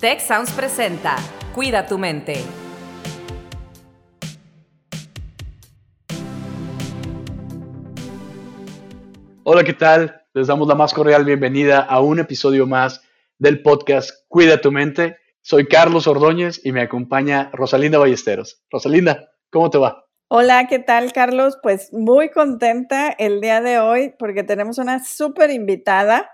Tech Sounds presenta Cuida tu mente. Hola, ¿qué tal? Les damos la más cordial bienvenida a un episodio más del podcast Cuida tu mente. Soy Carlos Ordóñez y me acompaña Rosalinda Ballesteros. Rosalinda, ¿cómo te va? Hola, ¿qué tal, Carlos? Pues muy contenta el día de hoy porque tenemos una súper invitada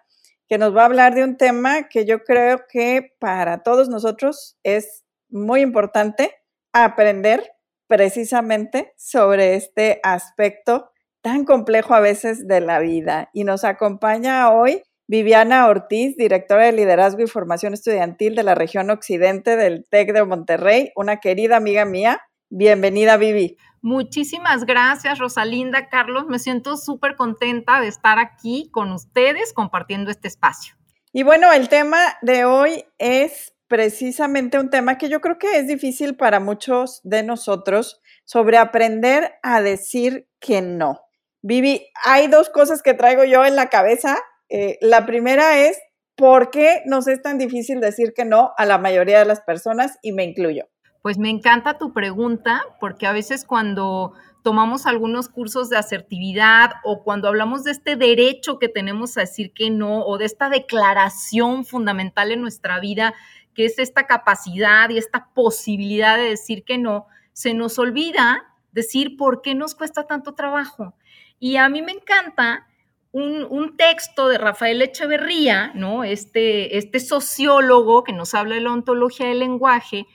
que nos va a hablar de un tema que yo creo que para todos nosotros es muy importante aprender precisamente sobre este aspecto tan complejo a veces de la vida. Y nos acompaña hoy Viviana Ortiz, directora de Liderazgo y Formación Estudiantil de la región occidente del TEC de Monterrey, una querida amiga mía. Bienvenida, Vivi. Muchísimas gracias, Rosalinda, Carlos. Me siento súper contenta de estar aquí con ustedes compartiendo este espacio. Y bueno, el tema de hoy es precisamente un tema que yo creo que es difícil para muchos de nosotros sobre aprender a decir que no. Vivi, hay dos cosas que traigo yo en la cabeza. Eh, la primera es, ¿por qué nos es tan difícil decir que no a la mayoría de las personas? Y me incluyo. Pues me encanta tu pregunta, porque a veces cuando tomamos algunos cursos de asertividad o cuando hablamos de este derecho que tenemos a decir que no o de esta declaración fundamental en nuestra vida, que es esta capacidad y esta posibilidad de decir que no, se nos olvida decir por qué nos cuesta tanto trabajo. Y a mí me encanta un, texto de Rafael Echeverría, ¿no? Este, este sociólogo que nos habla de la ontología del lenguaje,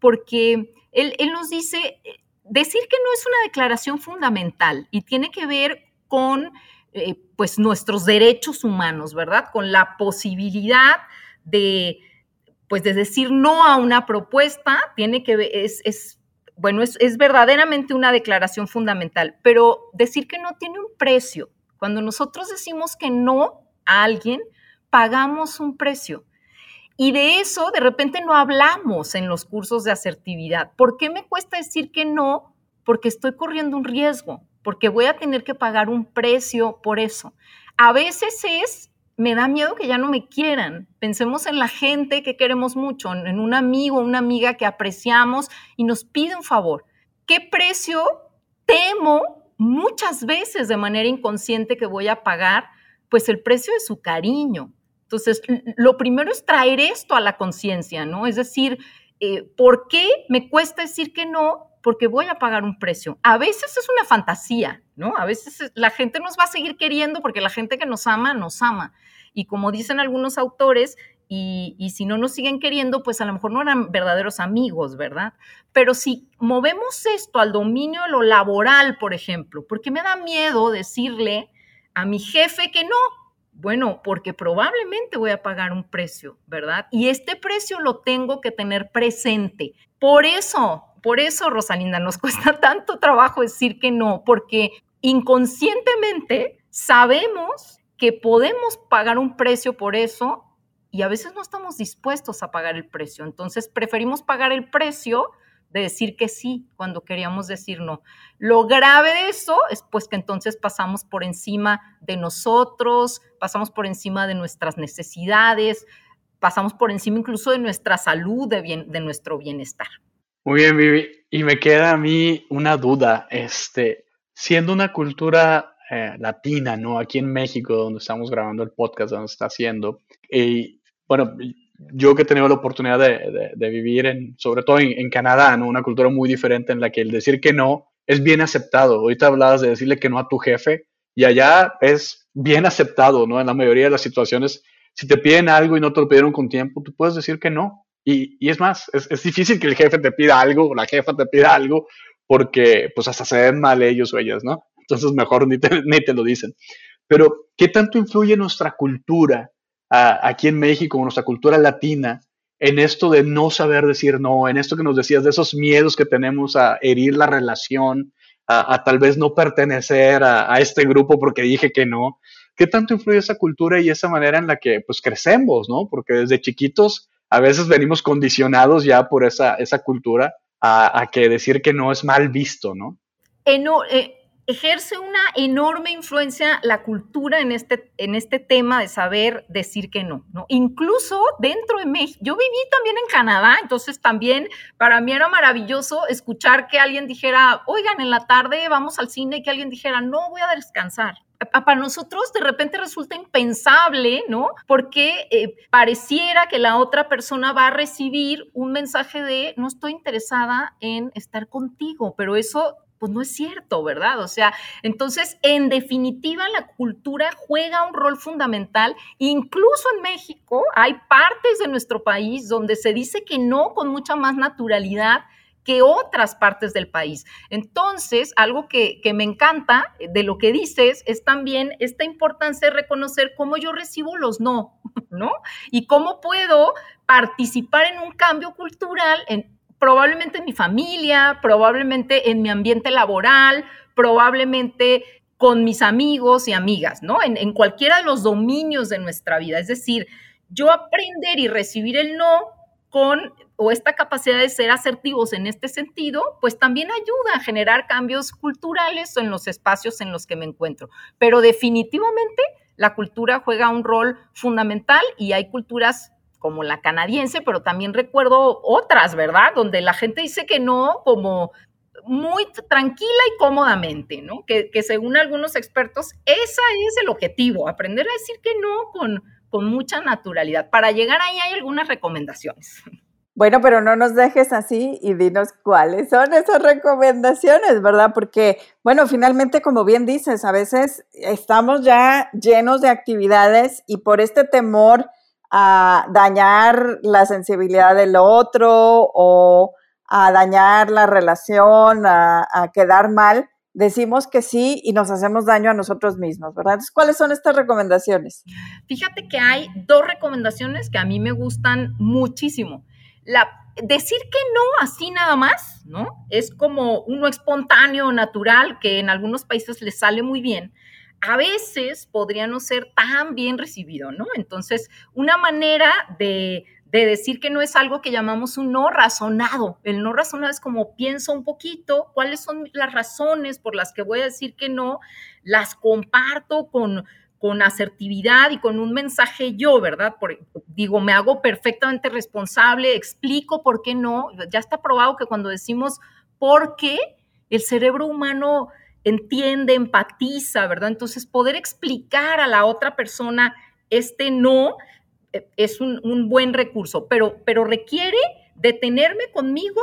porque él, nos dice, decir que no es una declaración fundamental y tiene que ver con eh, pues nuestros derechos humanos, ¿verdad? Con la posibilidad de, pues de decir no a una propuesta, tiene que ver, es, bueno, es, es verdaderamente una declaración fundamental, pero decir que no tiene un precio. Cuando nosotros decimos que no a alguien, pagamos un precio. Y de eso de repente no hablamos en los cursos de asertividad. ¿Por qué me cuesta decir que no? Porque estoy corriendo un riesgo, porque voy a tener que pagar un precio por eso. A veces es, me da miedo que ya no me quieran. Pensemos en la gente que queremos mucho, en un amigo, una amiga que apreciamos y nos pide un favor. ¿Qué precio temo muchas veces de manera inconsciente que voy a pagar? Pues el precio de su cariño, entonces, lo primero es traer esto a la conciencia, ¿no? Es decir, eh, ¿por qué me cuesta decir que no? Porque voy a pagar un precio. A veces es una fantasía, ¿no? A veces la gente nos va a seguir queriendo porque la gente que nos ama, nos ama. Y como dicen algunos autores, y, y, si no nos siguen queriendo, pues a lo mejor no eran verdaderos amigos, ¿verdad? Pero si movemos esto al dominio de lo laboral, por ejemplo, porque me da miedo decirle a mi jefe que no, bueno, porque probablemente voy a pagar un precio, ¿verdad? Y este precio lo tengo que tener presente. Por eso, por eso, Rosalinda, nos cuesta tanto trabajo decir que no, porque inconscientemente sabemos que podemos pagar un precio por eso y a veces no estamos dispuestos a pagar el precio. Entonces, preferimos pagar el precio de decir que sí cuando queríamos decir no. Lo grave de eso es pues que entonces pasamos por encima de nosotros, pasamos por encima de nuestras necesidades, pasamos por encima incluso de nuestra salud, de, bien, de nuestro bienestar. Muy bien, Vivi. Y me queda a mí una duda, este, siendo una cultura eh, latina, ¿no? Aquí en México, donde estamos grabando el podcast, donde está haciendo, y bueno, yo que he tenido la oportunidad de, vivir, en, sobre todo en, Canadá, ¿no? una cultura muy diferente en la que el decir que no es bien aceptado. Ahorita hablabas de decirle que no a tu jefe y allá es bien aceptado, ¿no? En la mayoría de las situaciones, si te piden algo y no te lo pidieron con tiempo, tú puedes decir que no. Y, y es más, es, es, difícil que el jefe te pida algo o la jefa te pida algo porque pues hasta se ven mal ellos o ellas, ¿no? Entonces mejor ni te, ni te lo dicen. Pero, ¿qué tanto influye nuestra cultura aquí en México, nuestra cultura latina, en esto de no saber decir no, en esto que nos decías, de esos miedos que tenemos a herir la relación, a, tal vez no pertenecer a, este grupo porque dije que no. ¿Qué tanto influye esa cultura y esa manera en la que pues crecemos, no? Porque desde chiquitos a veces venimos condicionados ya por esa, esa cultura a, que decir que no es mal visto, ¿no? Eh, no eh, ejerce una enorme influencia la cultura en este, en este tema de saber decir que no, ¿no? Incluso dentro de México, yo viví también en Canadá, entonces también para mí era maravilloso escuchar que alguien dijera, oigan, en la tarde vamos al cine y que alguien dijera, no, voy a descansar, para nosotros de repente resulta impensable, ¿no? Porque eh, pareciera que la otra persona va a recibir un mensaje de no estoy interesada en estar contigo, pero eso pues no es cierto, ¿verdad? O sea, entonces, en definitiva, la cultura juega un rol fundamental. Incluso en México hay partes de nuestro país donde se dice que no con mucha más naturalidad que otras partes del país. Entonces, algo que, que, me encanta de lo que dices es también esta importancia de reconocer cómo yo recibo los no, ¿no? Y cómo puedo participar en un cambio cultural en, probablemente en mi familia, probablemente en mi ambiente laboral, probablemente con mis amigos y amigas, ¿no? En, cualquiera de los dominios de nuestra vida. Es decir, yo aprender y recibir el no con o esta capacidad de ser asertivos en este sentido, pues también ayuda a generar cambios culturales en los espacios en los que me encuentro. Pero definitivamente la cultura juega un rol fundamental y hay culturas como la canadiense, pero también recuerdo otras, ¿verdad? Donde la gente dice que no como muy tranquila y cómodamente, ¿no? Que, según algunos expertos, ese es el objetivo, aprender a decir que no con, con mucha naturalidad. Para llegar ahí hay algunas recomendaciones. Bueno, pero no nos dejes así y dinos cuáles son esas recomendaciones, ¿verdad? Porque, bueno, finalmente, como bien dices, a veces estamos ya llenos de actividades y por este temor a dañar la sensibilidad del otro o a dañar la relación, a, quedar mal, decimos que sí y nos hacemos daño a nosotros mismos, ¿verdad? Entonces, ¿cuáles son estas recomendaciones? Fíjate que hay dos recomendaciones que a mí me gustan muchísimo. La, decir que no así nada más, ¿no? Es como uno espontáneo, natural, que en algunos países les sale muy bien a veces podría no ser tan bien recibido, ¿no? Entonces, una manera de, decir que no es algo que llamamos un no razonado. El no razonado es como pienso un poquito, cuáles son las razones por las que voy a decir que no, las comparto con, con asertividad y con un mensaje yo, ¿verdad? digo, me hago perfectamente responsable, explico por qué no. Ya está probado que cuando decimos por qué, el cerebro humano entiende, empatiza, ¿verdad? Entonces, poder explicar a la otra persona este no eh, es un, buen recurso, pero, pero requiere detenerme conmigo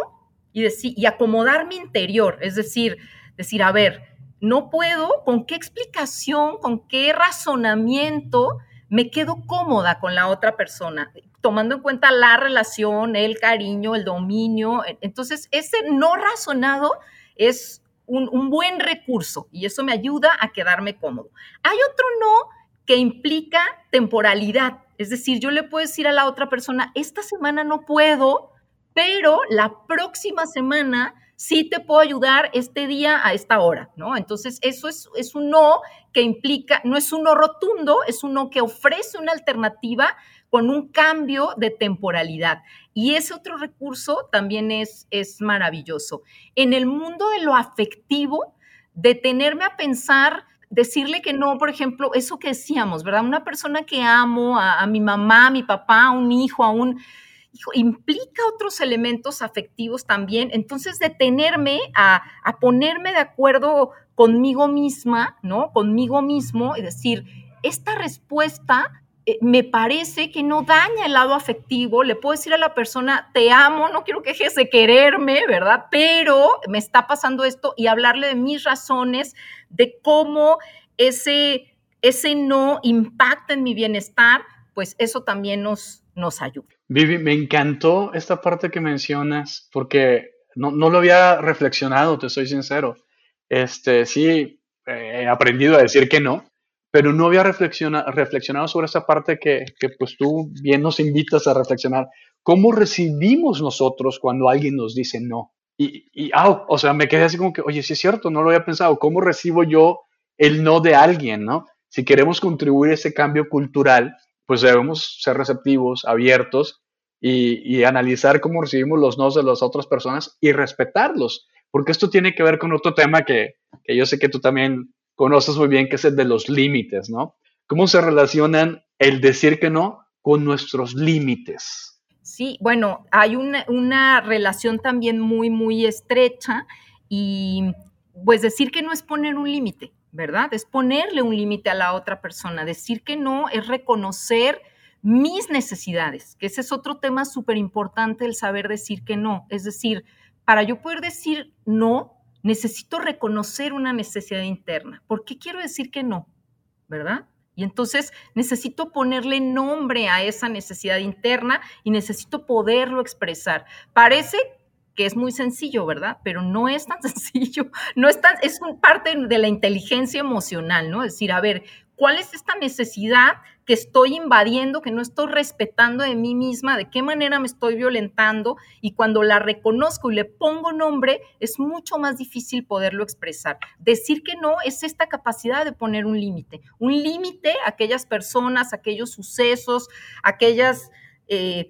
y, decir, y acomodar mi interior, es decir, decir, a ver, no puedo, ¿con qué explicación, con qué razonamiento me quedo cómoda con la otra persona? tomando en cuenta la relación, el cariño, el dominio. Entonces, ese no razonado es un, buen recurso y eso me ayuda a quedarme cómodo. Hay otro no que implica temporalidad, es decir, yo le puedo decir a la otra persona, esta semana no puedo, pero la próxima semana sí te puedo ayudar este día a esta hora, ¿no? Entonces, eso es, es un no que implica, no es un no rotundo, es un no que ofrece una alternativa con un cambio de temporalidad. Y ese otro recurso también es, es maravilloso. En el mundo de lo afectivo, detenerme a pensar, decirle que no, por ejemplo, eso que decíamos, ¿verdad? Una persona que amo, a, mi mamá, a mi papá, a un hijo, a un hijo, implica otros elementos afectivos también. Entonces, detenerme a, a ponerme de acuerdo conmigo misma, ¿no? Conmigo mismo y decir, esta respuesta me parece que no daña el lado afectivo. Le puedo decir a la persona, te amo, no quiero que dejes de quererme, ¿verdad? Pero me está pasando esto y hablarle de mis razones, de cómo ese, ese no impacta en mi bienestar, pues eso también nos, nos ayuda. Vivi, me encantó esta parte que mencionas porque no, no lo había reflexionado, te soy sincero. Este, sí, he aprendido a decir que no, pero no había reflexionado sobre esa parte que, que, pues tú bien nos invitas a reflexionar. ¿Cómo recibimos nosotros cuando alguien nos dice no? Y, y o sea, me quedé así como que, oye, sí es cierto, no lo había pensado. ¿Cómo recibo yo el no de alguien, no? Si queremos contribuir a ese cambio cultural, pues debemos ser receptivos, abiertos y, y analizar cómo recibimos los no de las otras personas y respetarlos porque esto tiene que ver con otro tema que, que yo sé que tú también conoces muy bien, que es el de los límites, ¿no? ¿Cómo se relacionan el decir que no con nuestros límites? Sí, bueno, hay una, relación también muy, muy estrecha y pues decir que no es poner un límite, ¿verdad? Es ponerle un límite a la otra persona. Decir que no es reconocer mis necesidades, que ese es otro tema súper importante, el saber decir que no. Es decir, para yo poder decir no, necesito reconocer una necesidad interna. ¿Por qué quiero decir que no? ¿Verdad? Y entonces necesito ponerle nombre a esa necesidad interna y necesito poderlo expresar. Parece que es muy sencillo, ¿verdad? Pero no es tan sencillo, no es tan, es parte de la inteligencia emocional, ¿no? Es decir, a ver, ¿cuál es esta necesidad que estoy invadiendo, que no estoy respetando de mí misma, de qué manera me estoy violentando? Y cuando la reconozco y le pongo nombre, es mucho más difícil poderlo expresar. Decir que no es esta capacidad de poner un límite, un límite a aquellas personas, aquellos sucesos, aquellas... Eh,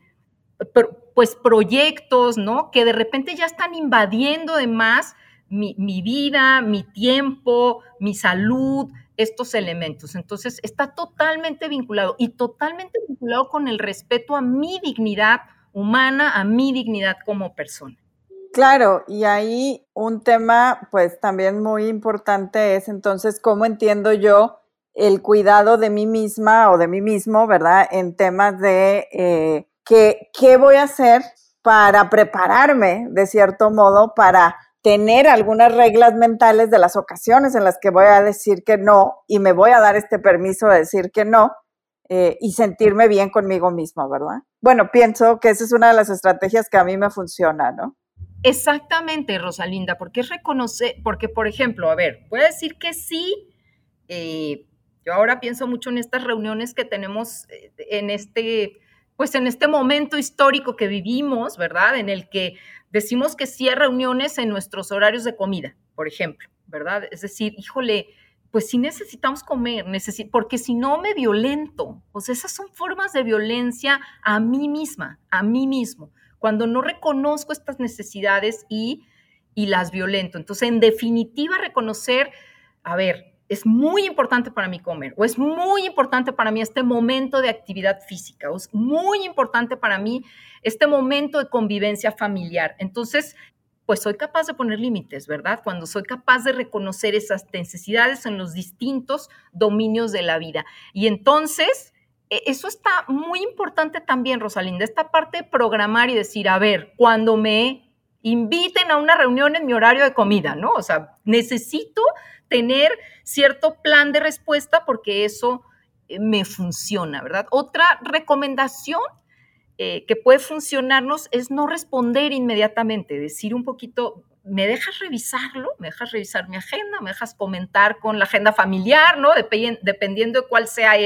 pues proyectos, ¿no? Que de repente ya están invadiendo de más mi, mi, vida, mi tiempo, mi salud, estos elementos. Entonces, está totalmente vinculado y totalmente vinculado con el respeto a mi dignidad humana, a mi dignidad como persona. Claro, y ahí un tema pues también muy importante es entonces cómo entiendo yo el cuidado de mí misma o de mí mismo, ¿verdad? En temas de eh, qué voy a hacer para prepararme, de cierto modo, para tener algunas reglas mentales de las ocasiones en las que voy a decir que no y me voy a dar este permiso de decir que no eh, y sentirme bien conmigo mismo, ¿verdad? Bueno, pienso que esa es una de las estrategias que a mí me funciona, ¿no? Exactamente, Rosalinda, porque es reconocer, porque por ejemplo, a ver, voy a decir que sí, eh, yo ahora pienso mucho en estas reuniones que tenemos eh, en este pues en este momento histórico que vivimos, ¿verdad? En el que decimos que sí hay reuniones en nuestros horarios de comida, por ejemplo, ¿verdad? Es decir, híjole, pues sí necesitamos comer, porque si no me violento, pues esas son formas de violencia a mí misma, a mí mismo, cuando no reconozco estas necesidades y, y las violento. Entonces, en definitiva, reconocer, a ver, es muy importante para mí comer, o es muy importante para mí este momento de actividad física, o es muy importante para mí este momento de convivencia familiar. Entonces, pues soy capaz de poner límites, ¿verdad? Cuando soy capaz de reconocer esas necesidades en los distintos dominios de la vida. Y entonces, e, eso está muy importante también, Rosalinda, esta parte de programar y decir, a ver, cuando me inviten a una reunión en mi horario de comida, ¿no? O sea, necesito tener cierto plan de respuesta porque eso eh, me funciona, ¿verdad? Otra recomendación eh, que puede funcionarnos es no responder inmediatamente, decir un poquito, ¿me dejas revisarlo? ¿Me dejas revisar mi agenda? ¿Me dejas comentar con la agenda familiar, ¿no? dependiendo de cuál sea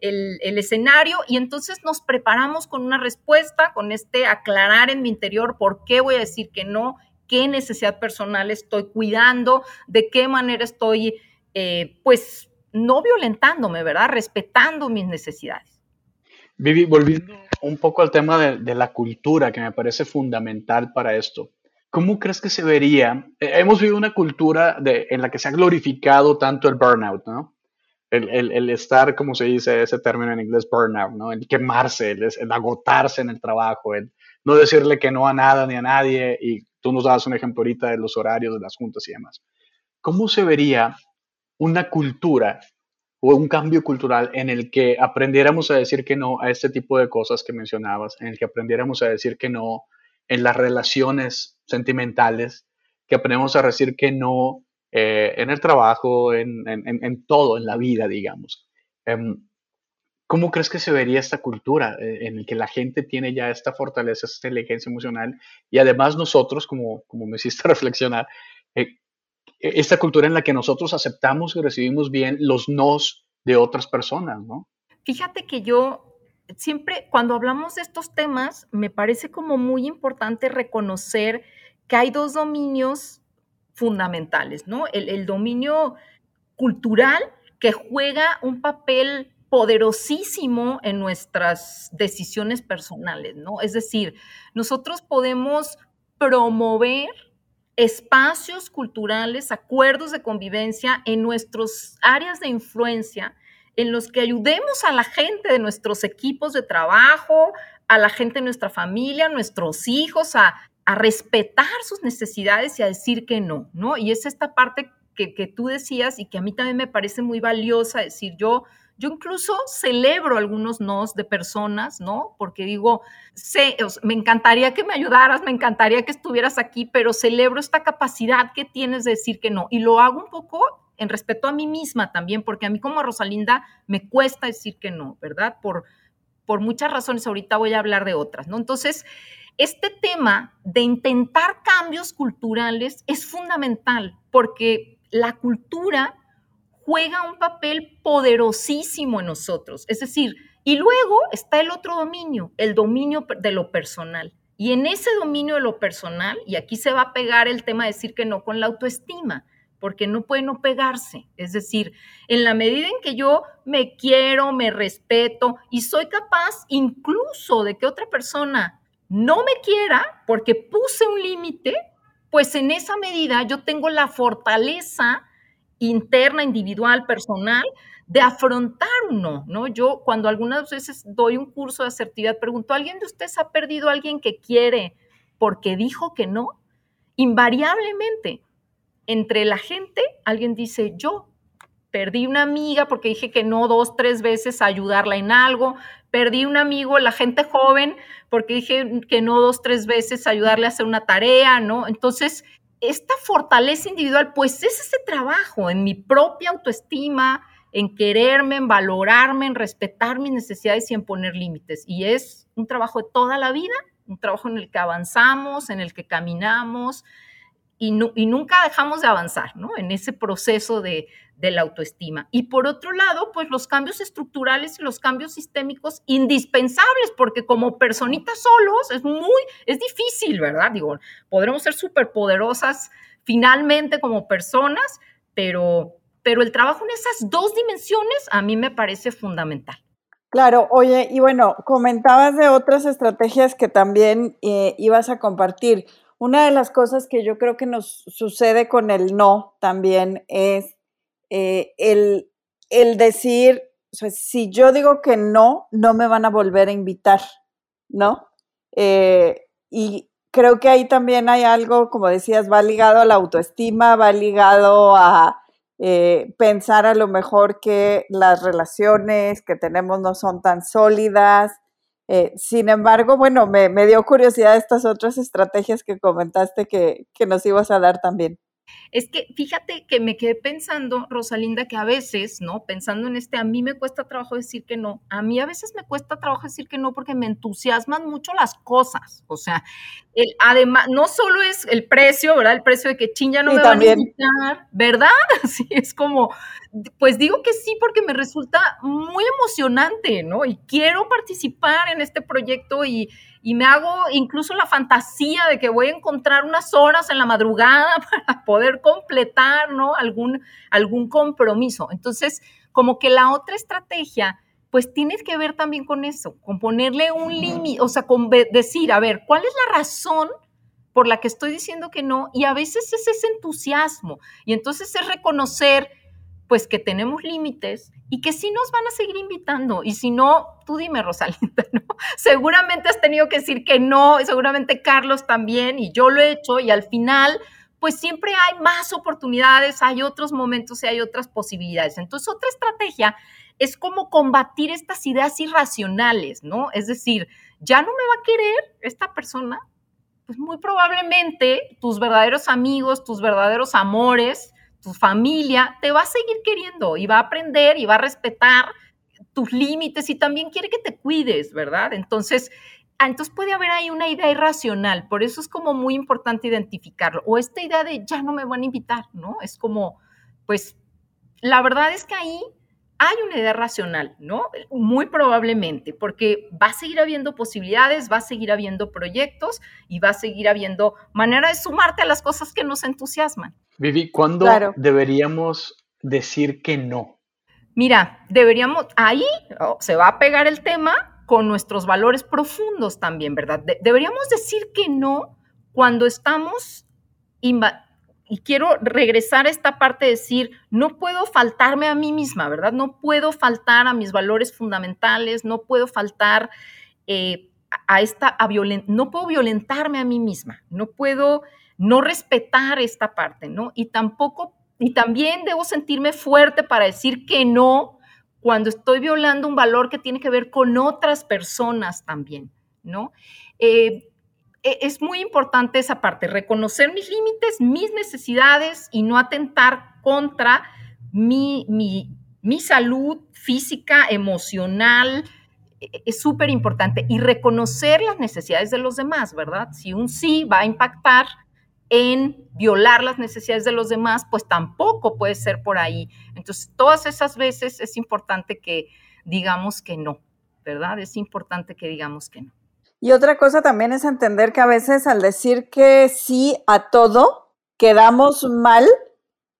el, escenario y entonces nos preparamos con una respuesta, con este aclarar en mi interior por qué voy a decir que no, qué necesidad personal estoy cuidando, de qué manera estoy, eh, pues, no violentándome, ¿verdad? Respetando mis necesidades. Vivi, volviendo un poco al tema de, la cultura, que me parece fundamental para esto. ¿Cómo crees que se vería? Eh, hemos vivido una cultura en la que se ha glorificado tanto el burnout, ¿no? El, el, estar, como se dice ese término en inglés, burnout, ¿no? El quemarse, el, el agotarse en el trabajo, el no decirle que no a nada ni a nadie y Tú nos dabas un ejemplo ahorita de los horarios de las juntas y demás. ¿Cómo se vería una cultura o un cambio cultural en el que aprendiéramos a decir que no a este tipo de cosas que mencionabas, en el que aprendiéramos a decir que no en las relaciones sentimentales, que aprendemos a decir que no eh, en el trabajo, en, en, todo, en la vida, digamos. Em, ¿Cómo crees que se vería esta cultura eh, en la que la gente tiene ya esta fortaleza, esta inteligencia emocional y además nosotros, como, como me hiciste reflexionar, eh, e, esta cultura en la que nosotros aceptamos y recibimos bien los nos de otras personas, ¿no? Fíjate que yo siempre, cuando hablamos de estos temas, me parece como muy importante reconocer que hay dos dominios fundamentales, ¿no? El, dominio cultural que juega un papel poderosísimo en nuestras decisiones personales, ¿no? Es decir, nosotros podemos promover espacios culturales, acuerdos de convivencia en nuestras áreas de influencia, en los que ayudemos a la gente de nuestros equipos de trabajo, a la gente de nuestra familia, a nuestros hijos, a, respetar sus necesidades y a decir que no, ¿no? Y es esta parte que, que, tú decías y que a mí también me parece muy valiosa, decir, yo yo incluso celebro algunos nos de personas, ¿no? Porque digo, sé, me encantaría que me ayudaras, me encantaría que estuvieras aquí, pero celebro esta capacidad que tienes de decir que no. Y lo hago un poco en respeto a mí misma también, porque a mí como Rosalinda me cuesta decir que no, ¿verdad? Por, por muchas razones, ahorita voy a hablar de otras, ¿no? Entonces, este tema de intentar cambios culturales es fundamental, porque la cultura juega un papel poderosísimo en nosotros. Es decir, y luego está el otro dominio, el dominio de lo personal. Y en ese dominio de lo personal, y aquí se va a pegar el tema de decir que no con la autoestima, porque no puede no pegarse. Es decir, en la medida en que yo me quiero, me respeto y soy capaz incluso de que otra persona no me quiera porque puse un límite, pues en esa medida yo tengo la fortaleza interna, individual, personal, de afrontar uno, ¿no? Yo cuando algunas veces doy un curso de asertividad, pregunto, ¿alguien de ustedes ha perdido a alguien que quiere porque dijo que no? Invariablemente, entre la gente, alguien dice, yo perdí una amiga porque dije que no dos, tres veces a ayudarla en algo, perdí un amigo, la gente joven, porque dije que no dos, tres veces a ayudarle a hacer una tarea, ¿no? Entonces, esta fortaleza individual, pues es ese trabajo en mi propia autoestima, en quererme, en valorarme, en respetar mis necesidades y en poner límites. Y es un trabajo de toda la vida, un trabajo en el que avanzamos, en el que caminamos y, nunca dejamos de avanzar, ¿no? En ese proceso de, de la autoestima. Y por otro lado, pues los cambios estructurales y los cambios sistémicos indispensables, porque como personitas solos es muy, es difícil, ¿verdad? Digo, podremos ser súper poderosas finalmente como personas, pero, pero el trabajo en esas dos dimensiones a mí me parece fundamental. Claro, oye, y bueno, comentabas de otras estrategias que también eh, ibas a compartir. Una de las cosas que yo creo que nos sucede con el no también es eh, el, el, decir, si yo digo que no, no me van a volver a invitar, ¿no? Eh, y creo que ahí también hay algo, como decías, va ligado a la autoestima, va ligado a eh, pensar a lo mejor que las relaciones que tenemos no son tan sólidas. Sin embargo, bueno, me, me, dio curiosidad estas otras estrategias que comentaste que, que nos ibas a dar también. Es que fíjate que me quedé pensando, Rosalinda, que a veces, ¿no? Pensando en este, a mí me cuesta trabajo decir que no. A mí a veces me cuesta trabajo decir que no porque me entusiasman mucho las cosas. O sea, el, además, no solo es el precio, ¿verdad? El precio de que chin ya no me van a invitar, ¿verdad? Así es como, pues digo que sí porque me resulta muy emocionante, ¿no? Y quiero participar en este proyecto y, y me hago incluso la fantasía de que voy a encontrar unas horas en la madrugada para poder completar, ¿no? Algún, algún compromiso. Entonces, como que la otra estrategia, pues tiene que ver también con eso, con ponerle un límite, o sea, con decir, a ver, ¿cuál es la razón por la que estoy diciendo que no? Y a veces es ese entusiasmo. Y entonces es reconocer pues que tenemos límites y que sí nos van a seguir invitando. Y si no, tú dime, Rosalinda, ¿no? Seguramente has tenido que decir que no, y seguramente Carlos también, y yo lo he hecho, y al final, pues siempre hay más oportunidades, hay otros momentos y hay otras posibilidades. Entonces, otra estrategia es como combatir estas ideas irracionales, ¿no? Es decir, ya no me va a querer esta persona, pues muy probablemente tus verdaderos amigos, tus verdaderos amores, tu familia te va a seguir queriendo y va a aprender y va a respetar tus límites y también quiere que te cuides, ¿verdad? Entonces, ah, entonces puede haber ahí una idea irracional, por eso es como muy importante identificarlo. O esta idea de ya no me van a invitar, ¿no? Es como, pues, la verdad es que ahí hay una idea racional, ¿no? Muy probablemente, porque va a seguir habiendo posibilidades, va a seguir habiendo proyectos y va a seguir habiendo manera de sumarte a las cosas que nos entusiasman. Vivi, ¿cuándo deberíamos decir que no? Mira, deberíamos, ahí oh, se va a pegar el tema con nuestros valores profundos también, ¿verdad? deberíamos decir que no cuando estamos y quiero regresar a esta parte de decir, no puedo faltarme a mí misma, ¿verdad? No puedo faltar a mis valores fundamentales, no puedo faltar eh, a esta, a no puedo violentarme a mí misma, no puedo no respetar esta parte, ¿no? Y tampoco, y también debo sentirme fuerte para decir que no cuando estoy violando un valor que tiene que ver con otras personas también, ¿no? Eh, e, es muy importante esa parte, reconocer mis límites, mis necesidades y no atentar contra mi, mi, salud física, emocional. E, e, es súper importante. Y reconocer las necesidades de los demás, ¿verdad? Si un sí va a impactar en violar las necesidades de los demás, pues tampoco puede ser por ahí. Entonces, todas esas veces es importante que digamos que no, ¿verdad? Es importante que digamos que no. Y otra cosa también es entender que a veces al decir que sí a todo, quedamos mal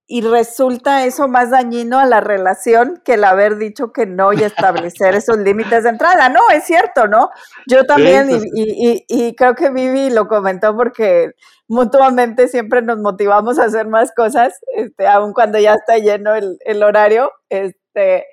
y resulta eso más dañino a la relación que el haber dicho que no y establecer esos límites de entrada. No, es cierto, ¿no? Yo también, y, creo que Vivi lo comentó porque mutuamente siempre nos motivamos a hacer más cosas, este, aun cuando ya está lleno el, el horario. Este,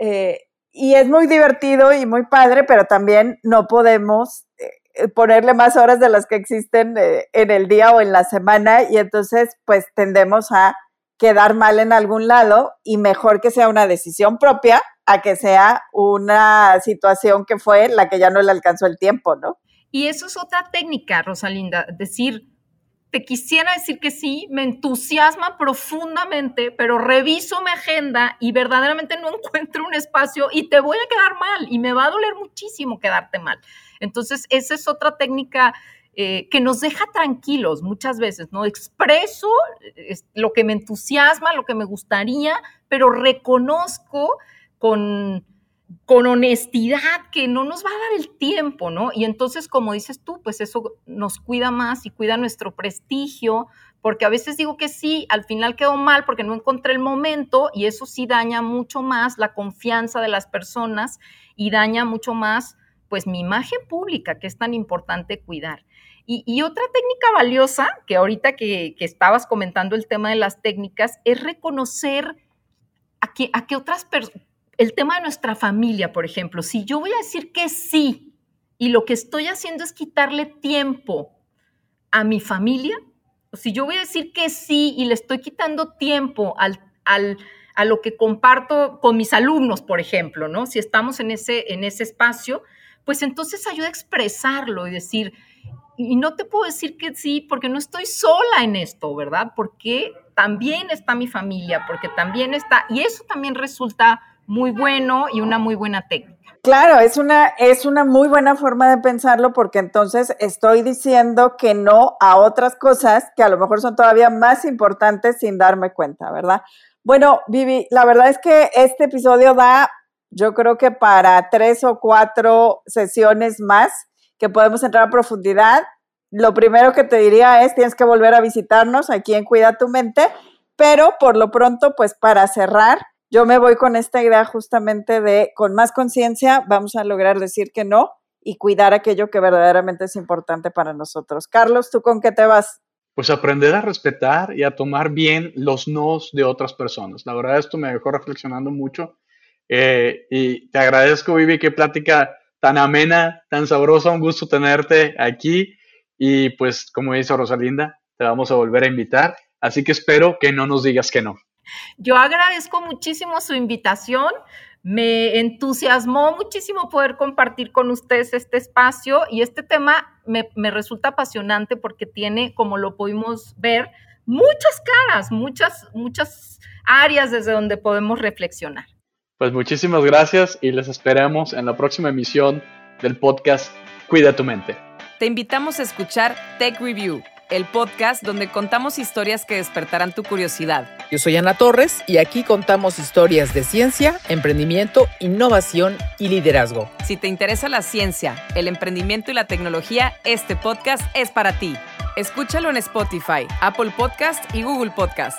eh, y es muy divertido y muy padre, pero también no podemos eh, ponerle más horas de las que existen eh, en el día o en la semana y entonces pues tendemos a quedar mal en algún lado y mejor que sea una decisión propia a que sea una situación que fue la que ya no le alcanzó el tiempo, ¿no? Y eso es otra técnica, Rosalinda, decir, te quisiera decir que sí, me entusiasma profundamente, pero reviso mi agenda y verdaderamente no encuentro un espacio y te voy a quedar mal y me va a doler muchísimo quedarte mal. Entonces, esa es otra técnica eh, que nos deja tranquilos muchas veces, ¿no? Expreso lo que me entusiasma, lo que me gustaría, pero reconozco con con honestidad, que no nos va a dar el tiempo, ¿no? Y entonces, como dices tú, pues eso nos cuida más y cuida nuestro prestigio, porque a veces digo que sí, al final quedó mal porque no encontré el momento y eso sí daña mucho más la confianza de las personas y daña mucho más, pues, mi imagen pública, que es tan importante cuidar. Y, otra técnica valiosa, que ahorita que, estabas comentando el tema de las técnicas, es reconocer a que, a otras personas el tema de nuestra familia, por ejemplo, si yo voy a decir que sí y lo que estoy haciendo es quitarle tiempo a mi familia, o si yo voy a decir que sí y le estoy quitando tiempo al, a lo que comparto con mis alumnos, por ejemplo, ¿no? Si estamos en ese, en ese espacio, pues entonces ayuda a expresarlo y decir, y no te puedo decir que sí porque no estoy sola en esto, ¿verdad? Porque también está mi familia, porque también está, y eso también resulta muy bueno y una muy buena técnica. Claro, es una, es una muy buena forma de pensarlo porque entonces estoy diciendo que no a otras cosas que a lo mejor son todavía más importantes sin darme cuenta, ¿verdad? Bueno, Vivi, la verdad es que este episodio da, yo creo que para tres o cuatro sesiones más que podemos entrar a profundidad. Lo primero que te diría es, tienes que volver a visitarnos aquí en Cuida tu Mente, pero por lo pronto, pues para cerrar, yo me voy con esta idea justamente de, con más conciencia, vamos a lograr decir que no y cuidar aquello que verdaderamente es importante para nosotros. Carlos, ¿tú con qué te vas? Pues aprender a respetar y a tomar bien los nos de otras personas. La verdad, esto me dejó reflexionando mucho. Eh, y te agradezco, Vivi, qué plática tan amena, tan sabrosa. Un gusto tenerte aquí. Y pues, como dice Rosalinda, te vamos a volver a invitar. Así que espero que no nos digas que no. Yo agradezco muchísimo su invitación. Me entusiasmó muchísimo poder compartir con ustedes este espacio y este tema me, resulta apasionante porque tiene, como lo pudimos ver, muchas caras, muchas, muchas áreas desde donde podemos reflexionar. Pues muchísimas gracias y les esperamos en la próxima emisión del podcast Cuida tu mente. Te invitamos a escuchar Tech Review el podcast donde contamos historias que despertarán tu curiosidad. Yo soy Ana Torres y aquí contamos historias de ciencia, emprendimiento, innovación y liderazgo. Si te interesa la ciencia, el emprendimiento y la tecnología, este podcast es para ti. Escúchalo en Spotify, Apple Podcast y Google Podcast.